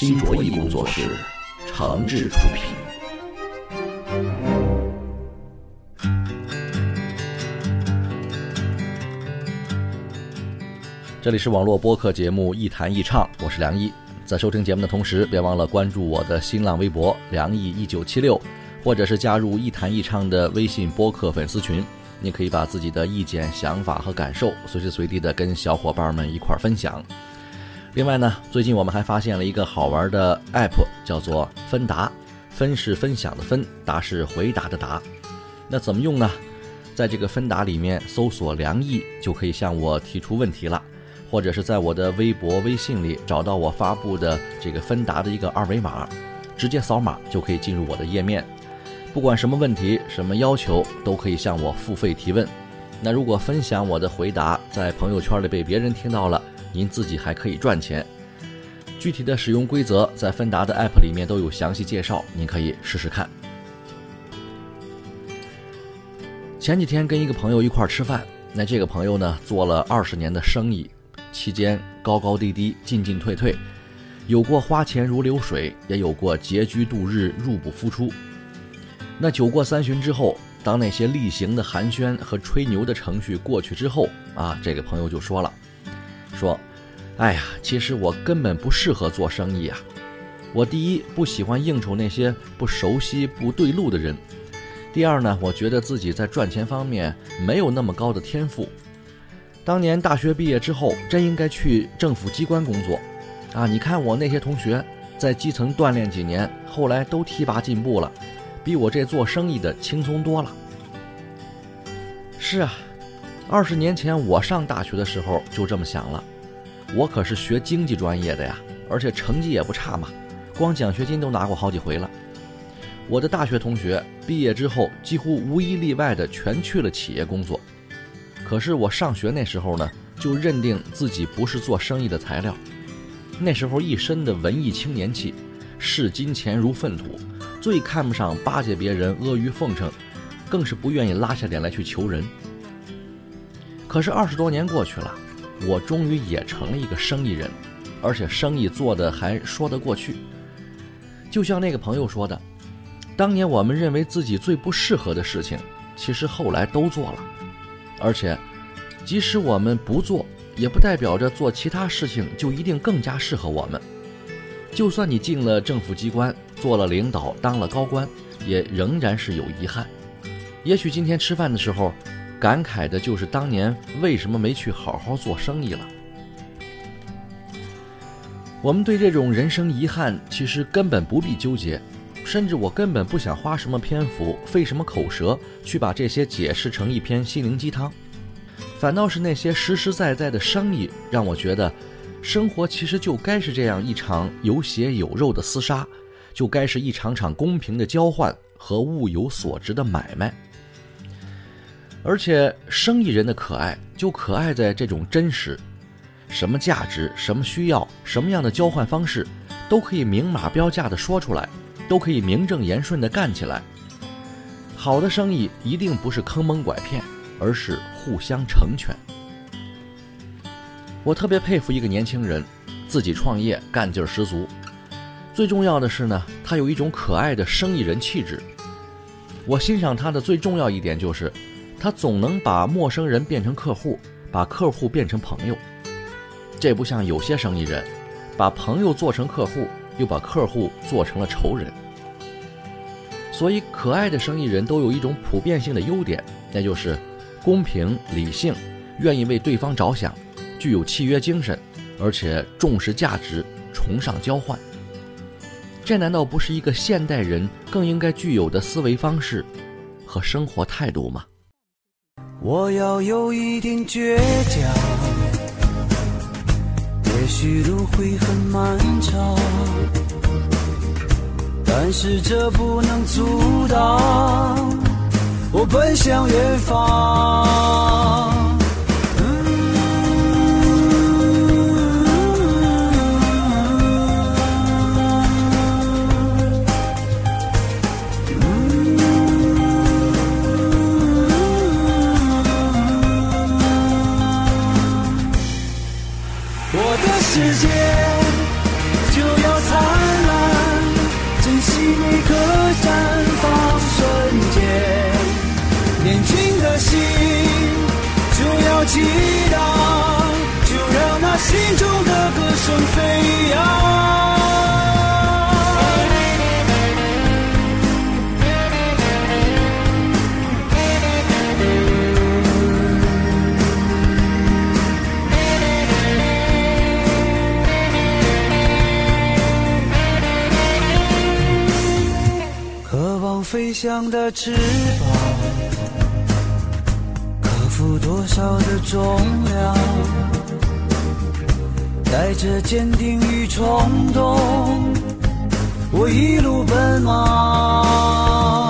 新卓艺工作室，诚挚出品。这里是网络播客节目《一弹一唱》，我是梁毅。在收听节目的同时，别忘了关注我的新浪微博“梁毅一九七六”，或者是加入“一弹一唱”的微信播客粉丝群。你可以把自己的意见、想法和感受随时随地的跟小伙伴们一块儿分享。另外呢，最近我们还发现了一个好玩的 app，叫做“分答”。分是分享的分，答是回答的答。那怎么用呢？在这个分答里面搜索“梁毅”，就可以向我提出问题了。或者是在我的微博、微信里找到我发布的这个分答的一个二维码，直接扫码就可以进入我的页面。不管什么问题、什么要求，都可以向我付费提问。那如果分享我的回答在朋友圈里被别人听到了，您自己还可以赚钱。具体的使用规则在芬达的 App 里面都有详细介绍，您可以试试看。前几天跟一个朋友一块吃饭，那这个朋友呢做了二十年的生意，期间高高低低、进进退退，有过花钱如流水，也有过拮据度日、入不敷出。那酒过三巡之后，当那些例行的寒暄和吹牛的程序过去之后，啊，这个朋友就说了，说。哎呀，其实我根本不适合做生意啊！我第一不喜欢应酬那些不熟悉、不对路的人；第二呢，我觉得自己在赚钱方面没有那么高的天赋。当年大学毕业之后，真应该去政府机关工作啊！你看我那些同学在基层锻炼几年，后来都提拔进步了，比我这做生意的轻松多了。是啊，二十年前我上大学的时候就这么想了。我可是学经济专业的呀，而且成绩也不差嘛，光奖学金都拿过好几回了。我的大学同学毕业之后，几乎无一例外的全去了企业工作。可是我上学那时候呢，就认定自己不是做生意的材料。那时候一身的文艺青年气，视金钱如粪土，最看不上巴结别人、阿谀奉承，更是不愿意拉下脸来去求人。可是二十多年过去了。我终于也成了一个生意人，而且生意做得还说得过去。就像那个朋友说的，当年我们认为自己最不适合的事情，其实后来都做了。而且，即使我们不做，也不代表着做其他事情就一定更加适合我们。就算你进了政府机关，做了领导，当了高官，也仍然是有遗憾。也许今天吃饭的时候。感慨的就是当年为什么没去好好做生意了。我们对这种人生遗憾，其实根本不必纠结，甚至我根本不想花什么篇幅、费什么口舌去把这些解释成一篇心灵鸡汤。反倒是那些实实在在的生意，让我觉得，生活其实就该是这样一场有血有肉的厮杀，就该是一场场公平的交换和物有所值的买卖。而且，生意人的可爱就可爱在这种真实，什么价值、什么需要、什么样的交换方式，都可以明码标价的说出来，都可以名正言顺的干起来。好的生意一定不是坑蒙拐骗，而是互相成全。我特别佩服一个年轻人，自己创业，干劲儿十足。最重要的是呢，他有一种可爱的生意人气质。我欣赏他的最重要一点就是。他总能把陌生人变成客户，把客户变成朋友。这不像有些生意人，把朋友做成客户，又把客户做成了仇人。所以，可爱的生意人都有一种普遍性的优点，那就是公平、理性，愿意为对方着想，具有契约精神，而且重视价值，崇尚交换。这难道不是一个现代人更应该具有的思维方式和生活态度吗？我要有一点倔强，也许路会很漫长，但是这不能阻挡我奔向远方。飞翔的翅膀，克服多少的重量，带着坚定与冲动，我一路奔忙。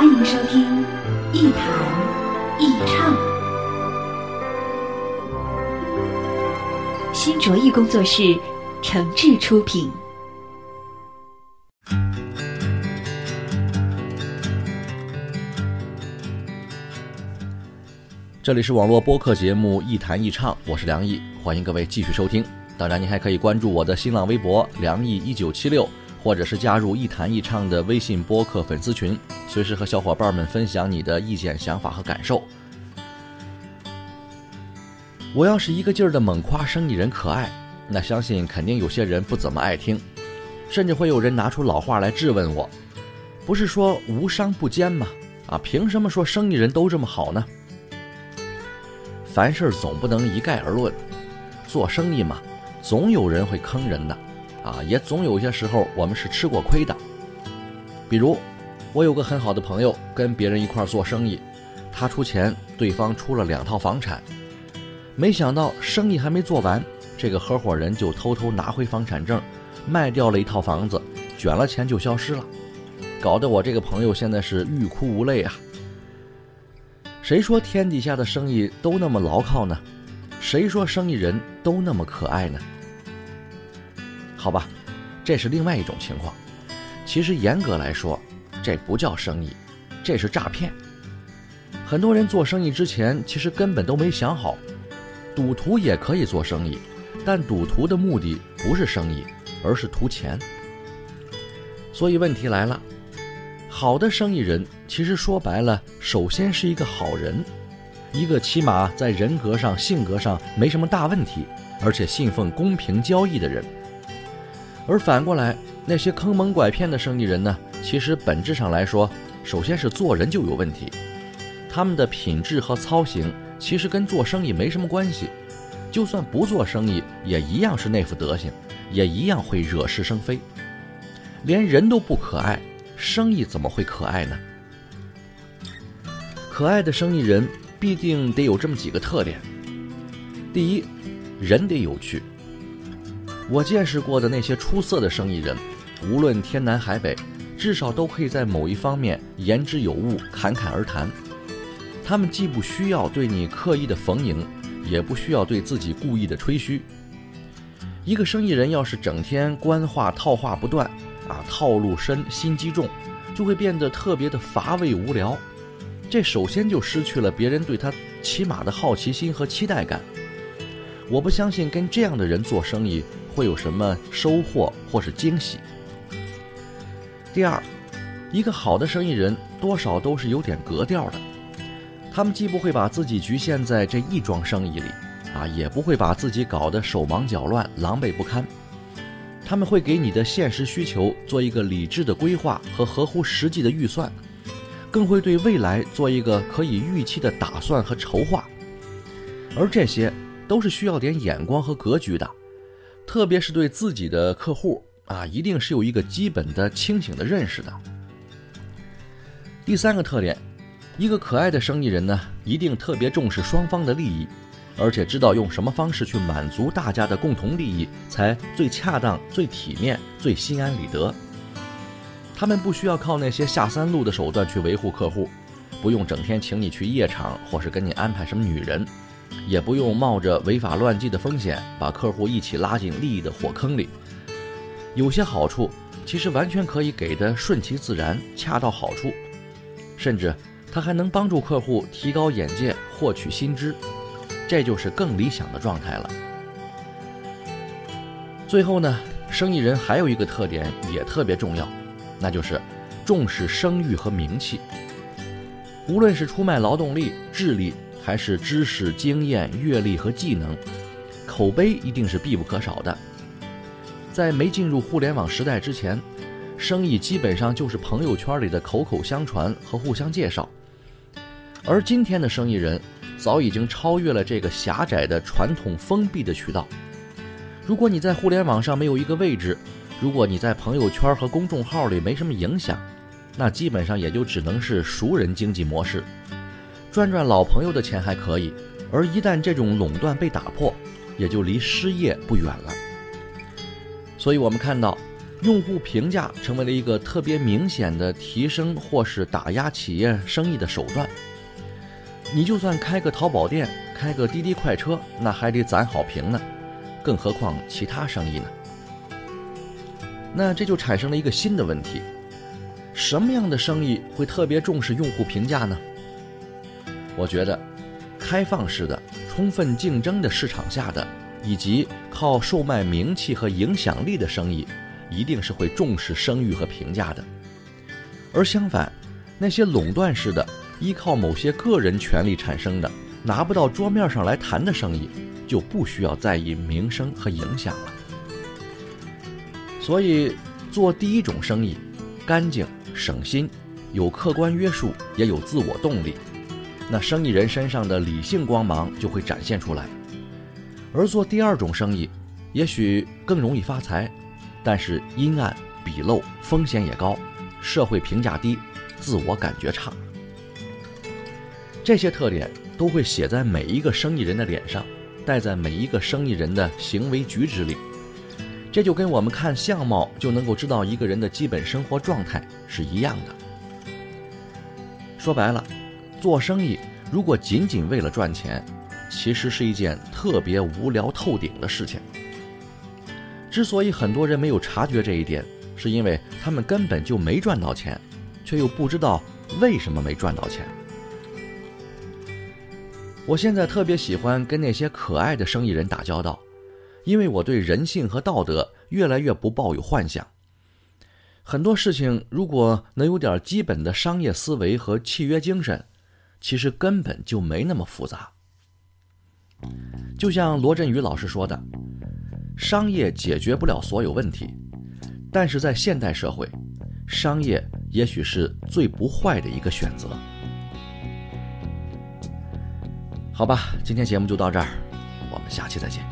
欢迎收听《一谈一唱》，新卓艺工作室诚挚出品。这里是网络播客节目《一谈一唱》，我是梁毅，欢迎各位继续收听。当然，您还可以关注我的新浪微博“梁毅一九七六”，或者是加入“一谈一唱”的微信播客粉丝群，随时和小伙伴们分享你的意见、想法和感受。我要是一个劲儿的猛夸生意人可爱，那相信肯定有些人不怎么爱听，甚至会有人拿出老话来质问我：不是说无商不奸吗？啊，凭什么说生意人都这么好呢？凡事总不能一概而论，做生意嘛，总有人会坑人的，啊，也总有些时候我们是吃过亏的。比如，我有个很好的朋友，跟别人一块做生意，他出钱，对方出了两套房产，没想到生意还没做完，这个合伙人就偷偷拿回房产证，卖掉了一套房子，卷了钱就消失了，搞得我这个朋友现在是欲哭无泪啊。谁说天底下的生意都那么牢靠呢？谁说生意人都那么可爱呢？好吧，这是另外一种情况。其实严格来说，这不叫生意，这是诈骗。很多人做生意之前，其实根本都没想好，赌徒也可以做生意，但赌徒的目的不是生意，而是图钱。所以问题来了。好的生意人，其实说白了，首先是一个好人，一个起码在人格上、性格上没什么大问题，而且信奉公平交易的人。而反过来，那些坑蒙拐骗的生意人呢，其实本质上来说，首先是做人就有问题，他们的品质和操行其实跟做生意没什么关系，就算不做生意，也一样是那副德行，也一样会惹是生非。连人都不可爱，生意怎么会可爱呢？可爱的生意人必定得有这么几个特点：第一，人得有趣。我见识过的那些出色的生意人，无论天南海北，至少都可以在某一方面言之有物、侃侃而谈。他们既不需要对你刻意的逢迎，也不需要对自己故意的吹嘘。一个生意人要是整天官话套话不断，啊，套路深、心机重，就会变得特别的乏味无聊。这首先就失去了别人对他起码的好奇心和期待感。我不相信跟这样的人做生意。会有什么收获或是惊喜？第二，一个好的生意人多少都是有点格调的，他们既不会把自己局限在这一桩生意里，啊，也不会把自己搞得手忙脚乱、狼狈不堪。他们会给你的现实需求做一个理智的规划和合乎实际的预算，更会对未来做一个可以预期的打算和筹划，而这些都是需要点眼光和格局的。特别是对自己的客户啊，一定是有一个基本的清醒的认识的。第三个特点，一个可爱的生意人呢，一定特别重视双方的利益，而且知道用什么方式去满足大家的共同利益，才最恰当、最体面、最心安理得。他们不需要靠那些下三路的手段去维护客户，不用整天请你去夜场，或是跟你安排什么女人。也不用冒着违法乱纪的风险，把客户一起拉进利益的火坑里。有些好处其实完全可以给的顺其自然，恰到好处，甚至他还能帮助客户提高眼界，获取新知，这就是更理想的状态了。最后呢，生意人还有一个特点也特别重要，那就是重视声誉和名气。无论是出卖劳动力、智力。还是知识、经验、阅历和技能，口碑一定是必不可少的。在没进入互联网时代之前，生意基本上就是朋友圈里的口口相传和互相介绍。而今天的生意人早已经超越了这个狭窄的传统封闭的渠道。如果你在互联网上没有一个位置，如果你在朋友圈和公众号里没什么影响，那基本上也就只能是熟人经济模式。赚赚老朋友的钱还可以，而一旦这种垄断被打破，也就离失业不远了。所以，我们看到，用户评价成为了一个特别明显的提升或是打压企业生意的手段。你就算开个淘宝店，开个滴滴快车，那还得攒好评呢，更何况其他生意呢？那这就产生了一个新的问题：什么样的生意会特别重视用户评价呢？我觉得，开放式的、充分竞争的市场下的，以及靠售卖名气和影响力的生意，一定是会重视声誉和评价的。而相反，那些垄断式的、依靠某些个人权利产生的、拿不到桌面上来谈的生意，就不需要在意名声和影响了。所以，做第一种生意，干净、省心，有客观约束，也有自我动力。那生意人身上的理性光芒就会展现出来，而做第二种生意，也许更容易发财，但是阴暗、鄙陋、风险也高，社会评价低，自我感觉差。这些特点都会写在每一个生意人的脸上，带在每一个生意人的行为举止里。这就跟我们看相貌就能够知道一个人的基本生活状态是一样的。说白了。做生意如果仅仅为了赚钱，其实是一件特别无聊透顶的事情。之所以很多人没有察觉这一点，是因为他们根本就没赚到钱，却又不知道为什么没赚到钱。我现在特别喜欢跟那些可爱的生意人打交道，因为我对人性和道德越来越不抱有幻想。很多事情如果能有点基本的商业思维和契约精神。其实根本就没那么复杂。就像罗振宇老师说的，商业解决不了所有问题，但是在现代社会，商业也许是最不坏的一个选择。好吧，今天节目就到这儿，我们下期再见。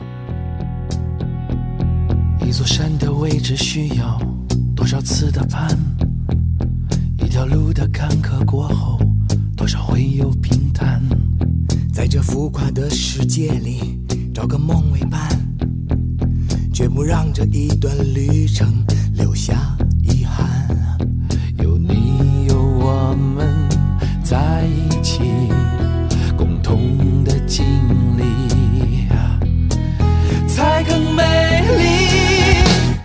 一座山的位置需要多少次的攀？一条路的坎坷过后，多少会有平坦？在这浮夸的世界里，找个梦为伴，绝不让这一段旅程留下遗憾。有你有我们在一起，共同的经历，才更美丽。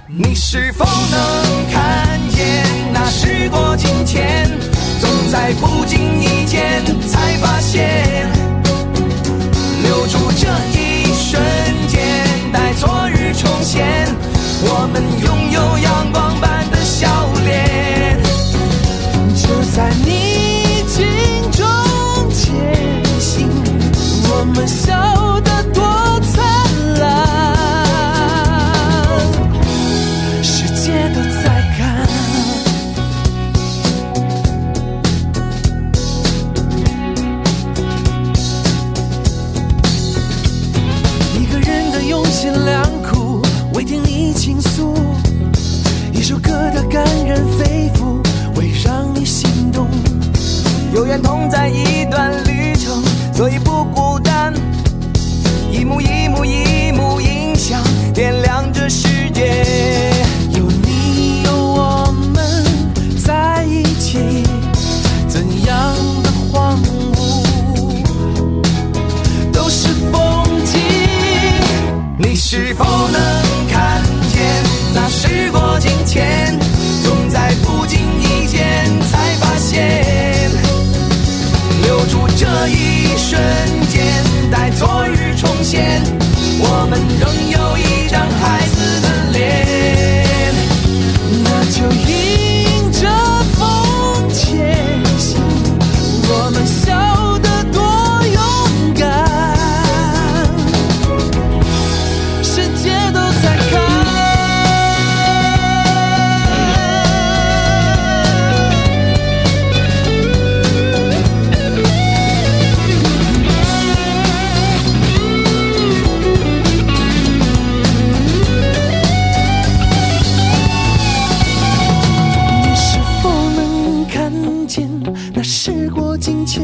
你是否能看见那时过境迁，在不经意间才发现，留住这一瞬间，待昨日重现，我们拥有阳光般。程，事过境迁，